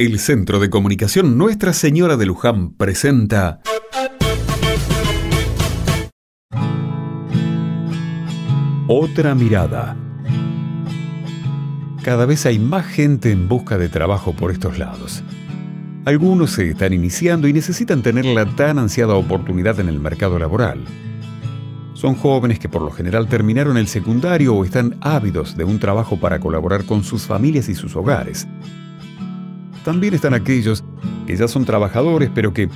El Centro de Comunicación Nuestra Señora de Luján presenta Otra mirada. Cada vez hay más gente en busca de trabajo por estos lados. Algunos se están iniciando y necesitan tener la tan ansiada oportunidad en el mercado laboral. Son jóvenes que por lo general terminaron el secundario o están ávidos de un trabajo para colaborar con sus familias y sus hogares también están aquellos que ya son trabajadores, pero que,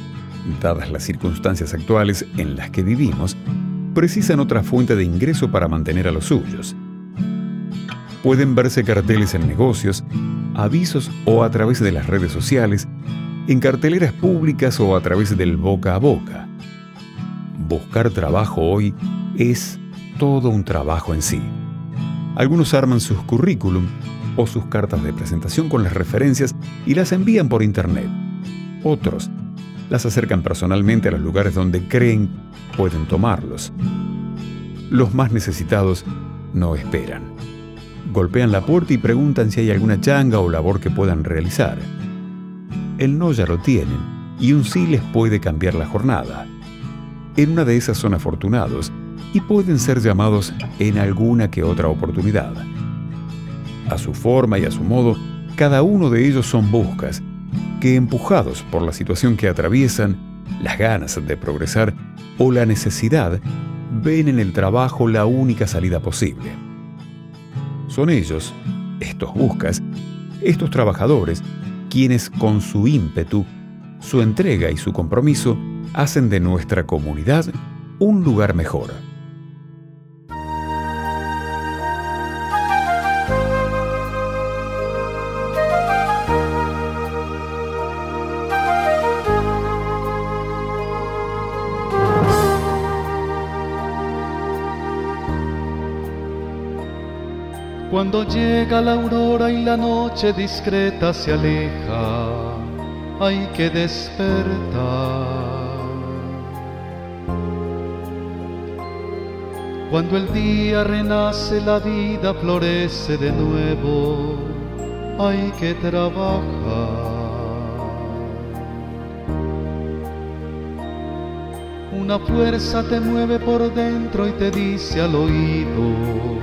dadas las circunstancias actuales en las que vivimos, precisan otra fuente de ingreso para mantener a los suyos. Pueden verse carteles en negocios, avisos o a través de las redes sociales, en carteleras públicas o a través del boca a boca. Buscar trabajo hoy es todo un trabajo en sí. Algunos arman sus currículum o sus cartas de presentación con las referencias y las envían por internet. Otros las acercan personalmente a los lugares donde creen pueden tomarlos. Los más necesitados no esperan. Golpean la puerta y preguntan si hay alguna changa o labor que puedan realizar. El no ya lo tienen y un sí les puede cambiar la jornada. En una de esas son afortunados y pueden ser llamados en alguna que otra oportunidad. A su forma y a su modo, cada uno de ellos son buscas, que empujados por la situación que atraviesan, las ganas de progresar o la necesidad, ven en el trabajo la única salida posible. Son ellos, estos buscas, estos trabajadores, quienes con su ímpetu, su entrega y su compromiso hacen de nuestra comunidad un lugar mejor. Cuando llega la aurora y la noche discreta se aleja, hay que despertar. Cuando el día renace, la vida florece de nuevo, hay que trabajar. Una fuerza te mueve por dentro y te dice al oído,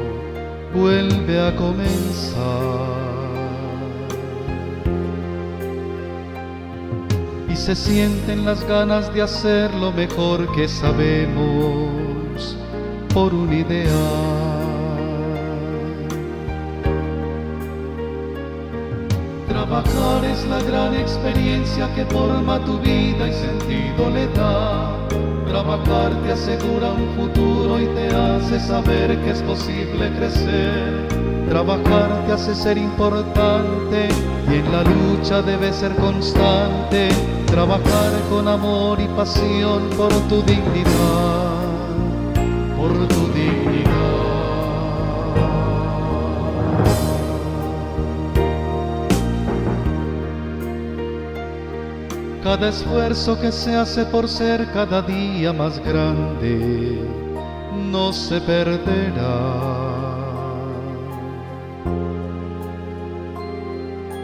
vuelve a comenzar. Y se sienten las ganas de hacer lo mejor que sabemos por un ideal. Trabajar es la gran experiencia que forma tu vida y sentido le da Trabajar te asegura un futuro y te hace saber que es posible crecer. Trabajar te hace ser importante y en la lucha debes ser constante. Trabajar con amor y pasión por tu dignidad, por tu dignidad. Cada esfuerzo que se hace por ser cada día más grande no se perderá.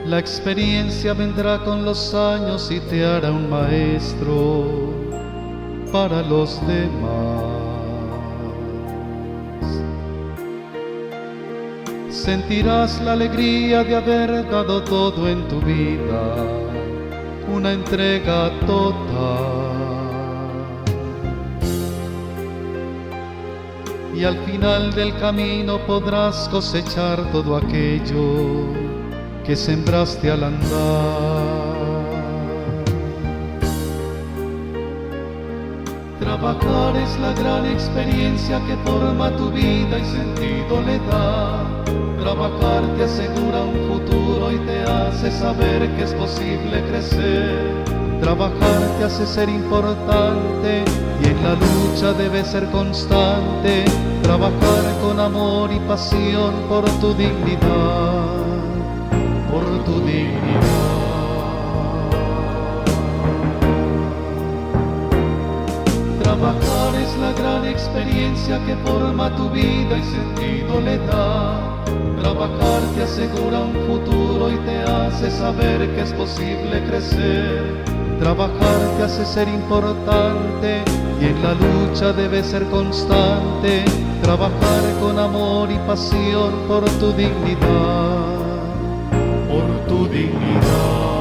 La experiencia vendrá con los años y te hará un maestro para los demás. Sentirás la alegría de haber dado todo en tu vida una entrega total. Y al final del camino podrás cosechar todo aquello que sembraste al andar. Trabajar es la gran experiencia que forma tu vida y sentido le da Trabajar te asegura un futuro y te hace saber que es posible crecer. Trabajar te hace ser importante y en la lucha debes ser constante. Trabajar con amor y pasión por tu dignidad, por tu dignidad. Trabajar es la gran experiencia que forma tu vida y sentido le da trabajar te asegura un futuro y te hace saber que es posible crecer. Trabajar te hace ser importante y en la lucha debes ser constante. Trabajar con amor y pasión por tu dignidad, por tu dignidad.